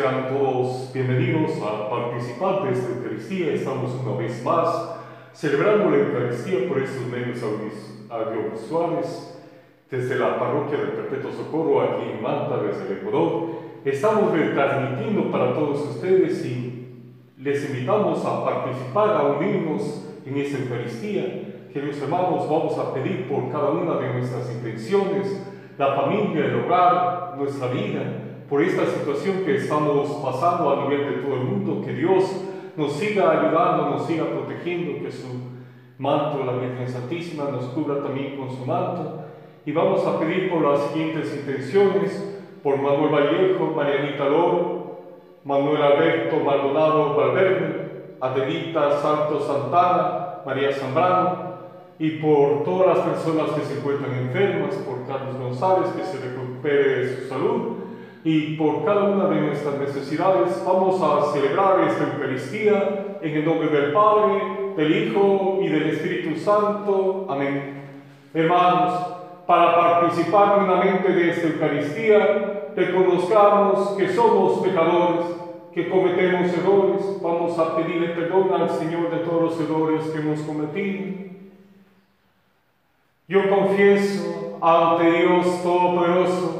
sean todos bienvenidos a participar de esta Eucaristía. Estamos una vez más celebrando la Eucaristía por estos medios audiovisuales desde la parroquia del Perpetuo Socorro aquí en Manta, desde el Ecuador. Estamos retransmitiendo para todos ustedes y les invitamos a participar, a unirnos en esta Eucaristía. Queridos hermanos, vamos a pedir por cada una de nuestras intenciones, la familia, el hogar, nuestra vida, por esta situación que estamos pasando a nivel de todo el mundo, que Dios nos siga ayudando, nos siga protegiendo, que su manto, la Virgen Santísima, nos cubra también con su manto. Y vamos a pedir por las siguientes intenciones, por Manuel Vallejo, Marianita Loro, Manuel Alberto Maldonado Valverde, Adelita Santos Santana, María Zambrano, y por todas las personas que se encuentran enfermas, por Carlos González, que se recupere de su salud, y por cada una de nuestras necesidades vamos a celebrar esta Eucaristía en el nombre del Padre, del Hijo y del Espíritu Santo. Amén. Hermanos, para participar plenamente de esta Eucaristía, reconozcamos que somos pecadores, que cometemos errores, vamos a pedirle perdón al Señor de todos los errores que hemos cometido yo confieso ante Dios Todopoderoso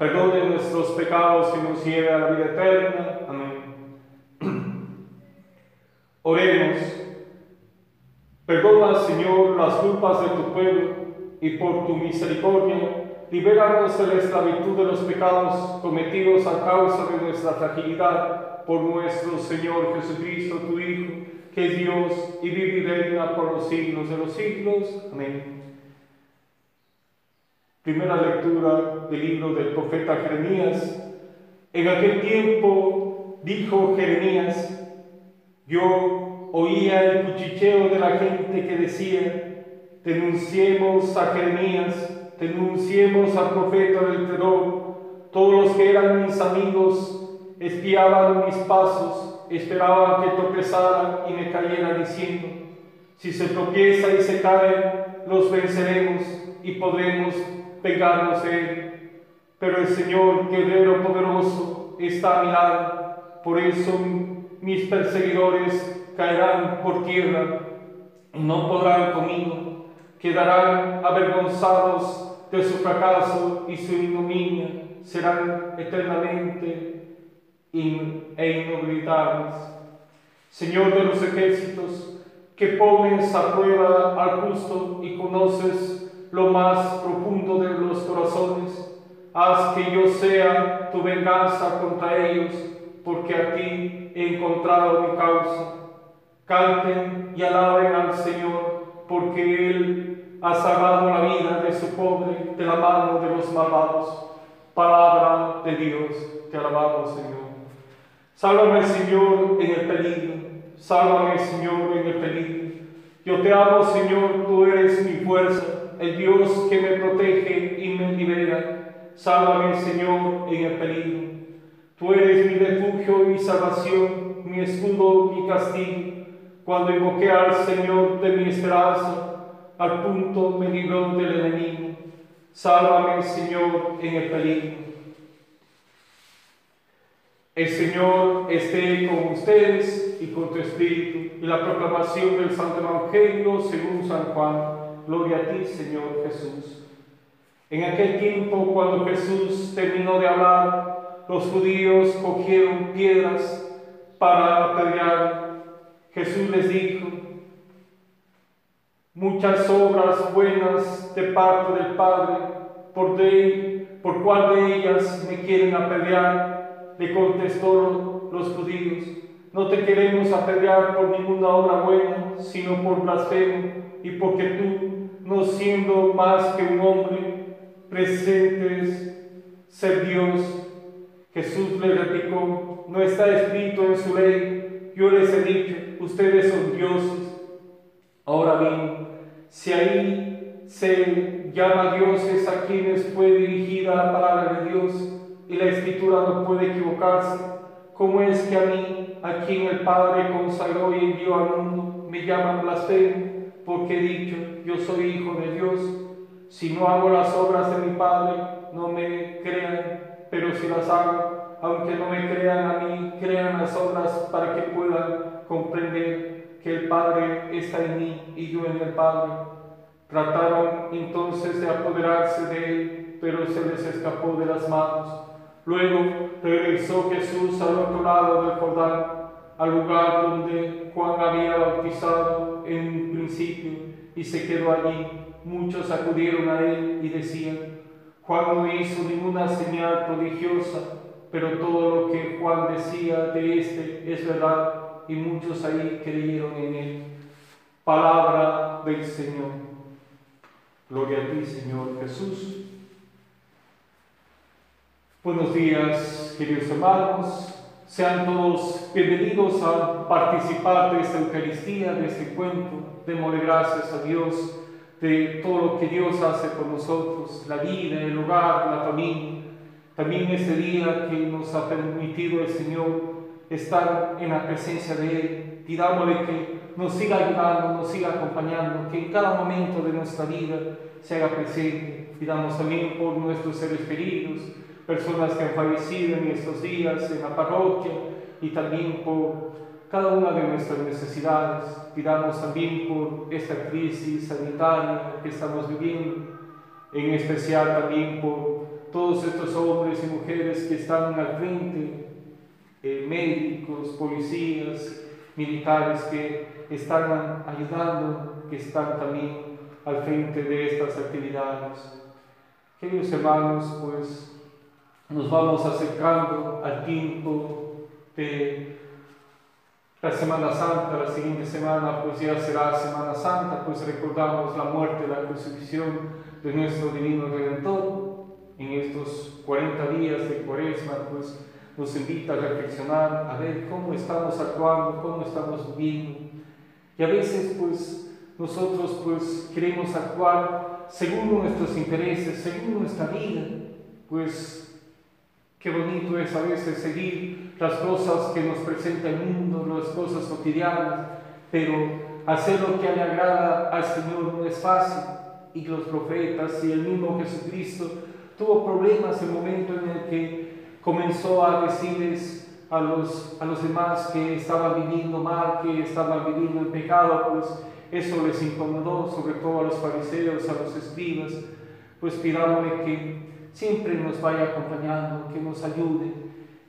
perdone nuestros pecados y nos lleve a la vida eterna. Amén. Oremos. Perdona, Señor, las culpas de tu pueblo y por tu misericordia, libéranos de la esclavitud de los pecados cometidos a causa de nuestra fragilidad por nuestro Señor Jesucristo, tu Hijo, que es Dios y vive y reina por los siglos de los siglos. Amén. Primera lectura del libro del profeta Jeremías. En aquel tiempo dijo Jeremías, yo oía el cuchicheo de la gente que decía, denunciemos a Jeremías, denunciemos al profeta del terror. Todos los que eran mis amigos espiaban mis pasos, esperaban que tropezara y me cayera diciendo, si se tropieza y se cae, los venceremos y podremos pegarnos Él. Pero el Señor, guerrero poderoso, está a mi lado. Por eso mis perseguidores caerán por tierra y no podrán conmigo. Quedarán avergonzados de su fracaso y su ignominia. Serán eternamente e inhabilitables. Señor de los ejércitos, que pones a prueba al justo y conoces lo más profundo de los corazones. Haz que yo sea tu venganza contra ellos, porque a ti he encontrado mi causa. Canten y alaben al Señor, porque Él ha salvado la vida de su pobre de la mano de los malvados. Palabra de Dios, te alabamos, Señor. Sálvame, Señor, en el peligro. Sálvame, Señor, en el peligro. Yo te amo, Señor, tú eres mi fuerza el Dios que me protege y me libera. Sálvame, Señor, en el peligro. Tú eres mi refugio y salvación, mi escudo y castigo. Cuando invoqué al Señor de mi esperanza, al punto me libró del enemigo. Sálvame, Señor, en el peligro. El Señor esté con ustedes y con tu espíritu. Y la proclamación del Santo Evangelio según San Juan. Gloria a ti, Señor Jesús. En aquel tiempo, cuando Jesús terminó de hablar, los judíos cogieron piedras para apedrear. Jesús les dijo, muchas obras buenas de parte del Padre, por, de, por cuál de ellas me quieren apedrear, le contestó los judíos. No te queremos apedrear por ninguna obra buena, sino por blasfemo y porque tú no siendo más que un hombre, presentes ser Dios. Jesús le replicó, no está escrito en su ley, yo les he dicho, ustedes son dioses. Ahora bien, si ahí se llama dioses a quienes fue dirigida la palabra de Dios y la escritura no puede equivocarse, ¿cómo es que a mí, a quien el Padre consagró y envió al mundo, me llaman blasfemo? Porque he dicho, yo soy hijo de Dios. Si no hago las obras de mi Padre, no me crean, pero si las hago, aunque no me crean a mí, crean las obras para que puedan comprender que el Padre está en mí y yo en el Padre. Trataron entonces de apoderarse de él, pero se les escapó de las manos. Luego regresó Jesús al otro lado del Jordán, al lugar donde Juan había bautizado en principio, y se quedó allí. Muchos acudieron a él y decían, Juan no hizo ninguna señal prodigiosa, pero todo lo que Juan decía de este es verdad, y muchos ahí creyeron en él. Palabra del Señor. Gloria a ti, Señor Jesús. Buenos días, queridos hermanos. Sean todos bienvenidos a participar de esta Eucaristía, de este encuentro. Démosle gracias a Dios de todo lo que Dios hace por nosotros, la vida, el hogar, la familia. También este día que nos ha permitido el Señor estar en la presencia de Él. Pidámosle que nos siga ayudando, nos siga acompañando, que en cada momento de nuestra vida se haga presente. Pidamos también por nuestros seres queridos, personas que han fallecido en estos días en la parroquia y también por cada una de nuestras necesidades. Pidamos también por esta crisis sanitaria que estamos viviendo, en especial también por todos estos hombres y mujeres que están al frente, eh, médicos, policías, militares que están ayudando, que están también al frente de estas actividades. Queridos hermanos, pues nos vamos acercando al tiempo de la Semana Santa, la siguiente semana pues ya será Semana Santa, pues recordamos la muerte, la crucifixión de nuestro Divino Redentor. En estos 40 días de Cuaresma, pues nos invita a reflexionar, a ver cómo estamos actuando, cómo estamos viviendo. Y a veces pues nosotros pues queremos actuar según nuestros intereses, según nuestra vida, pues Qué bonito es a veces seguir las cosas que nos presenta el mundo, las cosas cotidianas, pero hacer lo que le agrada al Señor no es fácil. Y los profetas y el mismo Jesucristo tuvo problemas en el momento en el que comenzó a decirles a los, a los demás que estaban viviendo mal, que estaban viviendo en pecado, pues eso les incomodó, sobre todo a los fariseos, a los escribas, pues pidámosle que siempre nos vaya acompañando, que nos ayude.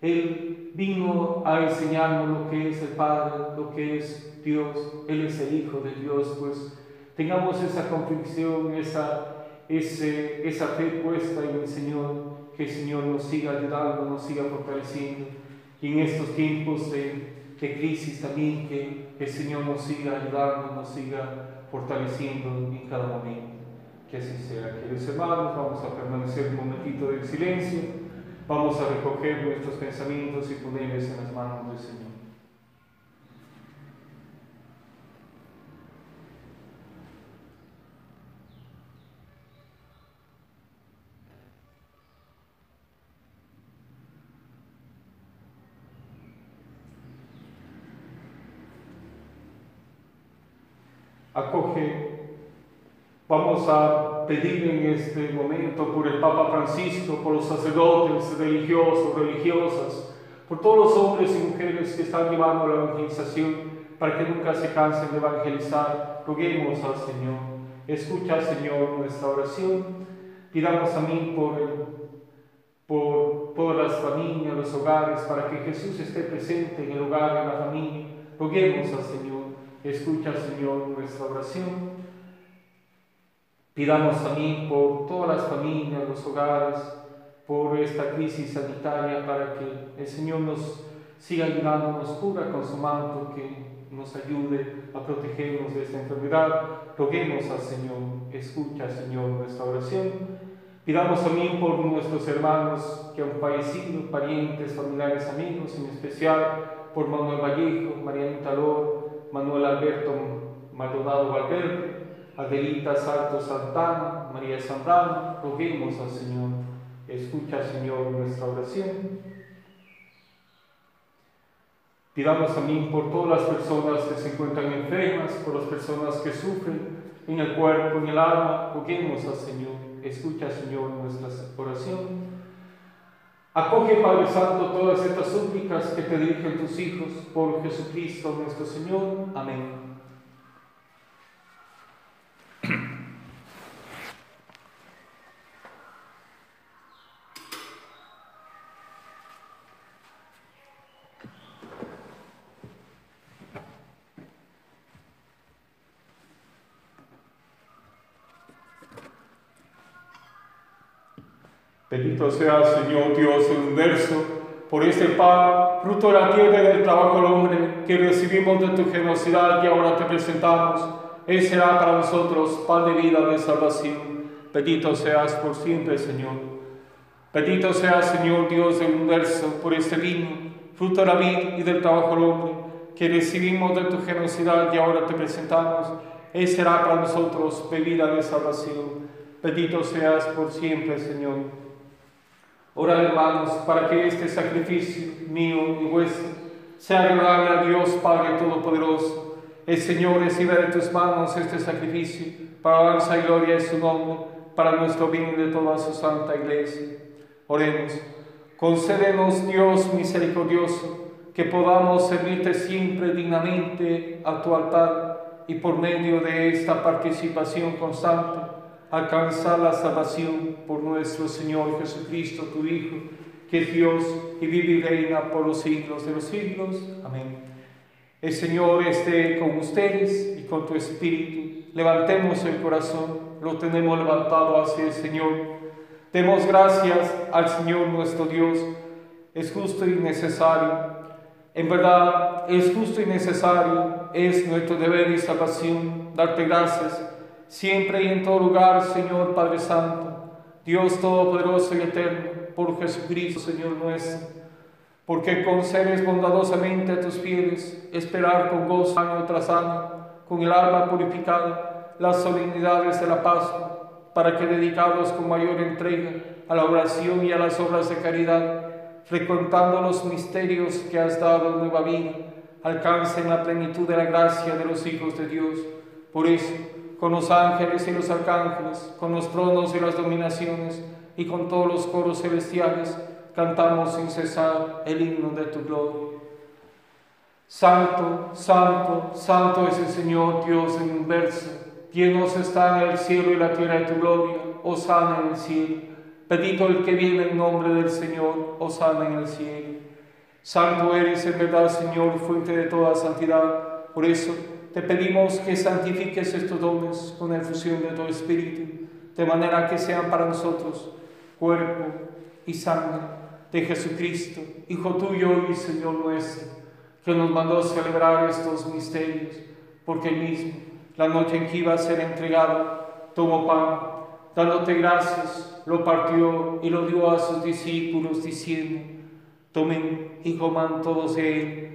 Él vino a enseñarnos lo que es el Padre, lo que es Dios, Él es el Hijo de Dios, pues tengamos esa convicción, esa, ese, esa fe puesta en el Señor, que el Señor nos siga ayudando, nos siga fortaleciendo, y en estos tiempos de, de crisis también, que el Señor nos siga ayudando, nos siga fortaleciendo en cada momento. Que así sea, queridos hermanos, vamos a permanecer un momentito de silencio, vamos a recoger nuestros pensamientos y ponerlos en las manos del Señor. Acoge Vamos a pedir en este momento por el Papa Francisco, por los sacerdotes religiosos, religiosas, por todos los hombres y mujeres que están llevando la evangelización, para que nunca se cansen de evangelizar. Roguemos al Señor. Escucha, Señor, nuestra oración. Pidamos también por, por todas las familias, los hogares, para que Jesús esté presente en el hogar, en la familia. Roguemos al Señor. Escucha, Señor, nuestra oración. Pidamos también por todas las familias, los hogares, por esta crisis sanitaria, para que el Señor nos siga ayudando, nos cubra con su manto, que nos ayude a protegernos de esta enfermedad. Roguemos al Señor, escucha, Señor, nuestra oración. Pidamos también por nuestros hermanos que han fallecido, parientes, familiares, amigos, en especial por Manuel Vallejo, Marianita Lor, Manuel Alberto Maldonado Valverde, Adelita Salto Santana, María Zambrano, roguemos al Señor. Escucha, Señor, nuestra oración. Pidamos también por todas las personas que se encuentran enfermas, por las personas que sufren en el cuerpo, en el alma, roguemos al Señor. Escucha, Señor, nuestra oración. Acoge, Padre Santo, todas estas súplicas que te dirigen tus hijos por Jesucristo nuestro Señor. Amén. Bendito sea, Señor Dios del universo, por este pan, fruto de la tierra y del trabajo del hombre, que recibimos de tu generosidad y ahora te presentamos. Él será para nosotros pan de vida, de salvación. Bendito seas por siempre, Señor. Bendito seas, Señor Dios del universo, por este vino, fruto de la vida y del trabajo del hombre, que recibimos de tu generosidad y ahora te presentamos. Él será para nosotros bebida de salvación. Bendito seas por siempre, Señor. Ora, hermanos, para que este sacrificio mío y vuestro sea agradable a Dios Padre Todopoderoso. El Señor reciba de tus manos este sacrificio para alabanza y gloria de su nombre, para nuestro bien y de toda su santa iglesia. Oremos. Concédenos, Dios misericordioso, que podamos servirte siempre dignamente a tu altar y por medio de esta participación constante alcanzar la salvación por nuestro Señor Jesucristo, tu Hijo, que es Dios y vive y reina por los siglos de los siglos. Amén. El Señor esté con ustedes y con tu espíritu. Levantemos el corazón, lo tenemos levantado hacia el Señor. Demos gracias al Señor nuestro Dios. Es justo y necesario. En verdad, es justo y necesario, es nuestro deber y salvación darte gracias siempre y en todo lugar, Señor Padre Santo, Dios Todopoderoso y Eterno, por Jesucristo, Señor nuestro, porque concedes bondadosamente a tus fieles esperar con gozo año tras año, con el alma purificada, las solemnidades de la Pascua, para que dedicados con mayor entrega a la oración y a las obras de caridad, frecuentando los misterios que has dado nueva vida, alcancen la plenitud de la gracia de los hijos de Dios. Por eso, con los ángeles y los arcángeles, con los tronos y las dominaciones, y con todos los coros celestiales, cantamos sin cesar el himno de tu gloria. Santo, santo, santo es el Señor Dios del universo, llenos está en el cielo y la tierra de tu gloria, sana en el cielo. Bendito el que viene en nombre del Señor, sana en el cielo. Santo eres en verdad, Señor, fuente de toda santidad. Por eso, te pedimos que santifiques estos dones con la efusión de tu Espíritu, de manera que sean para nosotros cuerpo y sangre de Jesucristo, Hijo tuyo y Señor nuestro, que nos mandó celebrar estos misterios, porque él mismo, la noche en que iba a ser entregado, tomó pan, dándote gracias, lo partió y lo dio a sus discípulos, diciendo, tomen y coman todos de él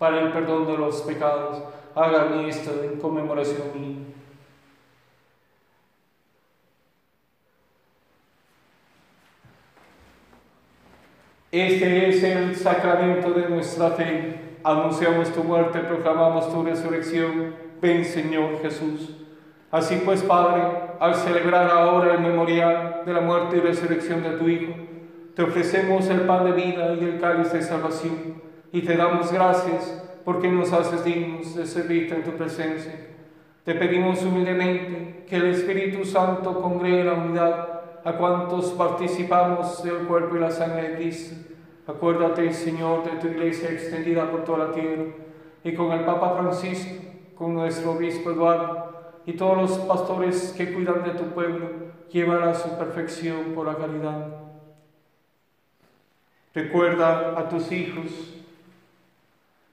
para el perdón de los pecados. Hagan esto en conmemoración mía. Este es el sacramento de nuestra fe. Anunciamos tu muerte, proclamamos tu resurrección. Ven, Señor Jesús. Así pues, Padre, al celebrar ahora el memorial de la muerte y resurrección de tu Hijo, te ofrecemos el pan de vida y el cáliz de salvación y te damos gracias porque nos haces dignos de servirte en tu presencia. Te pedimos humildemente que el Espíritu Santo congregue la unidad a cuantos participamos del cuerpo y la sangre de Cristo. Acuérdate, Señor, de tu iglesia extendida por toda la tierra y con el Papa Francisco, con nuestro obispo Eduardo y todos los pastores que cuidan de tu pueblo, llévala a su perfección por la caridad. Recuerda a tus hijos,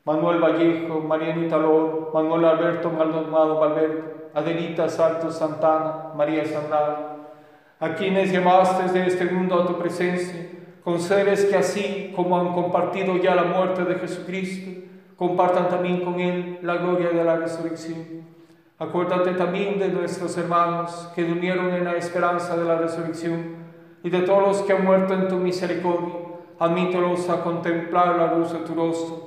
Manuel Vallejo, Marianita Loro, Manuel Alberto Maldonado Valverde, Adelita Salto Santana, María Sandrada, a quienes llamaste de este mundo a tu presencia, concedes que así como han compartido ya la muerte de Jesucristo, compartan también con Él la gloria de la resurrección. Acuérdate también de nuestros hermanos que durmieron en la esperanza de la resurrección y de todos los que han muerto en tu misericordia. Admítelos a contemplar la luz de tu rostro.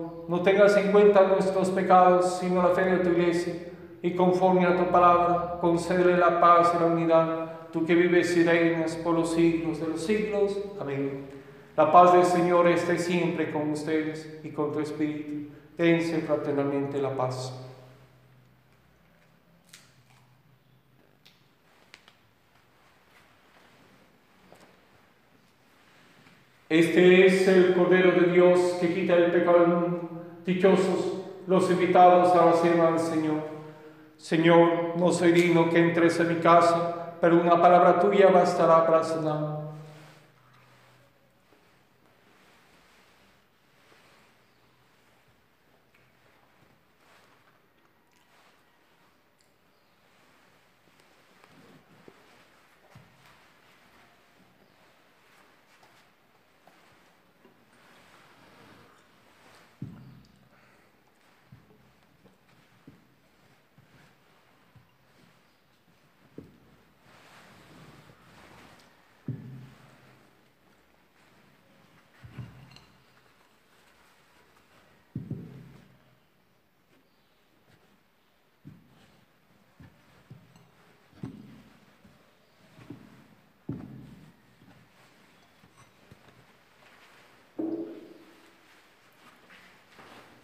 No tengas en cuenta nuestros pecados, sino la fe de tu iglesia, y conforme a tu palabra, concédele la paz y la unidad, tú que vives y reinas por los siglos de los siglos. Amén. La paz del Señor esté siempre con ustedes y con tu espíritu. Dense fraternalmente la paz. Este es el Cordero de Dios que quita el pecado del mundo. Dichosos los invitados a la cena del Señor. Señor, no soy digno que entres en mi casa, pero una palabra tuya bastará para sanar.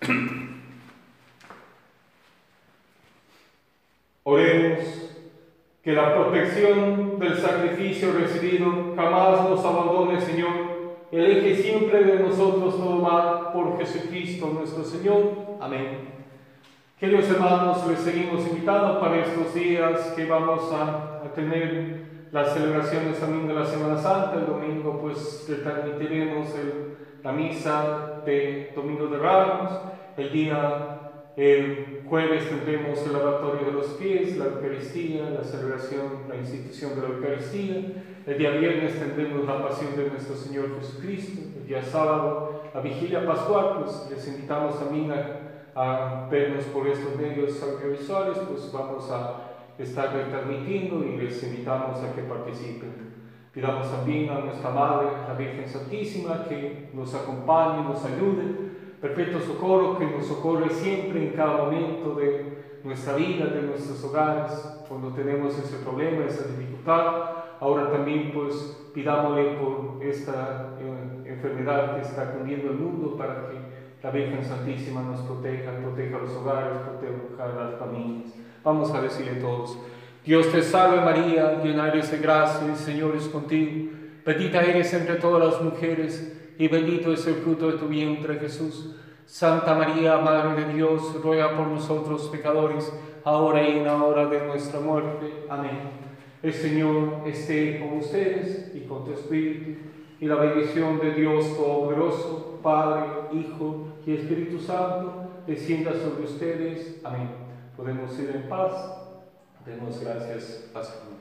Oremos que la protección del sacrificio recibido jamás nos abandone, Señor. Elige siempre de nosotros todo mal por Jesucristo nuestro Señor. Amén. Queridos hermanos, les seguimos invitando para estos días que vamos a, tener las celebraciones también de la Semana Santa. El domingo pues transmitiremos la misa de Domingo de Ramos. El día jueves tendremos el lavatorio de los pies, la Eucaristía, la celebración, la institución de la Eucaristía. El día viernes tendremos la pasión de nuestro Señor Jesucristo. El día sábado, la vigilia pascual, pues les invitamos también a, a vernos por estos medios audiovisuales, pues vamos a estar retransmitiendo y les invitamos a que participen. Pidamos también a nuestra Madre, la Virgen Santísima, que nos acompañe, nos ayude perfecto socorro que nos socorre siempre en cada momento de nuestra vida, de nuestros hogares, cuando tenemos ese problema, esa dificultad. Ahora también pues pidámosle por esta eh, enfermedad que está cundiendo el mundo para que la Virgen Santísima nos proteja, proteja los hogares, proteja las familias. Vamos a decirle todos. Dios te salve María, llena eres de gracia, el Señor es contigo. Bendita eres entre todas las mujeres y bendito es el fruto de tu vientre Jesús. Santa María, Madre de Dios, ruega por nosotros pecadores, ahora y en la hora de nuestra muerte. Amén. El Señor esté con ustedes y con tu espíritu, y la bendición de Dios Todopoderoso, Padre, Hijo y Espíritu Santo, descienda sobre ustedes. Amén. Podemos ir en paz. Demos gracias a Señor.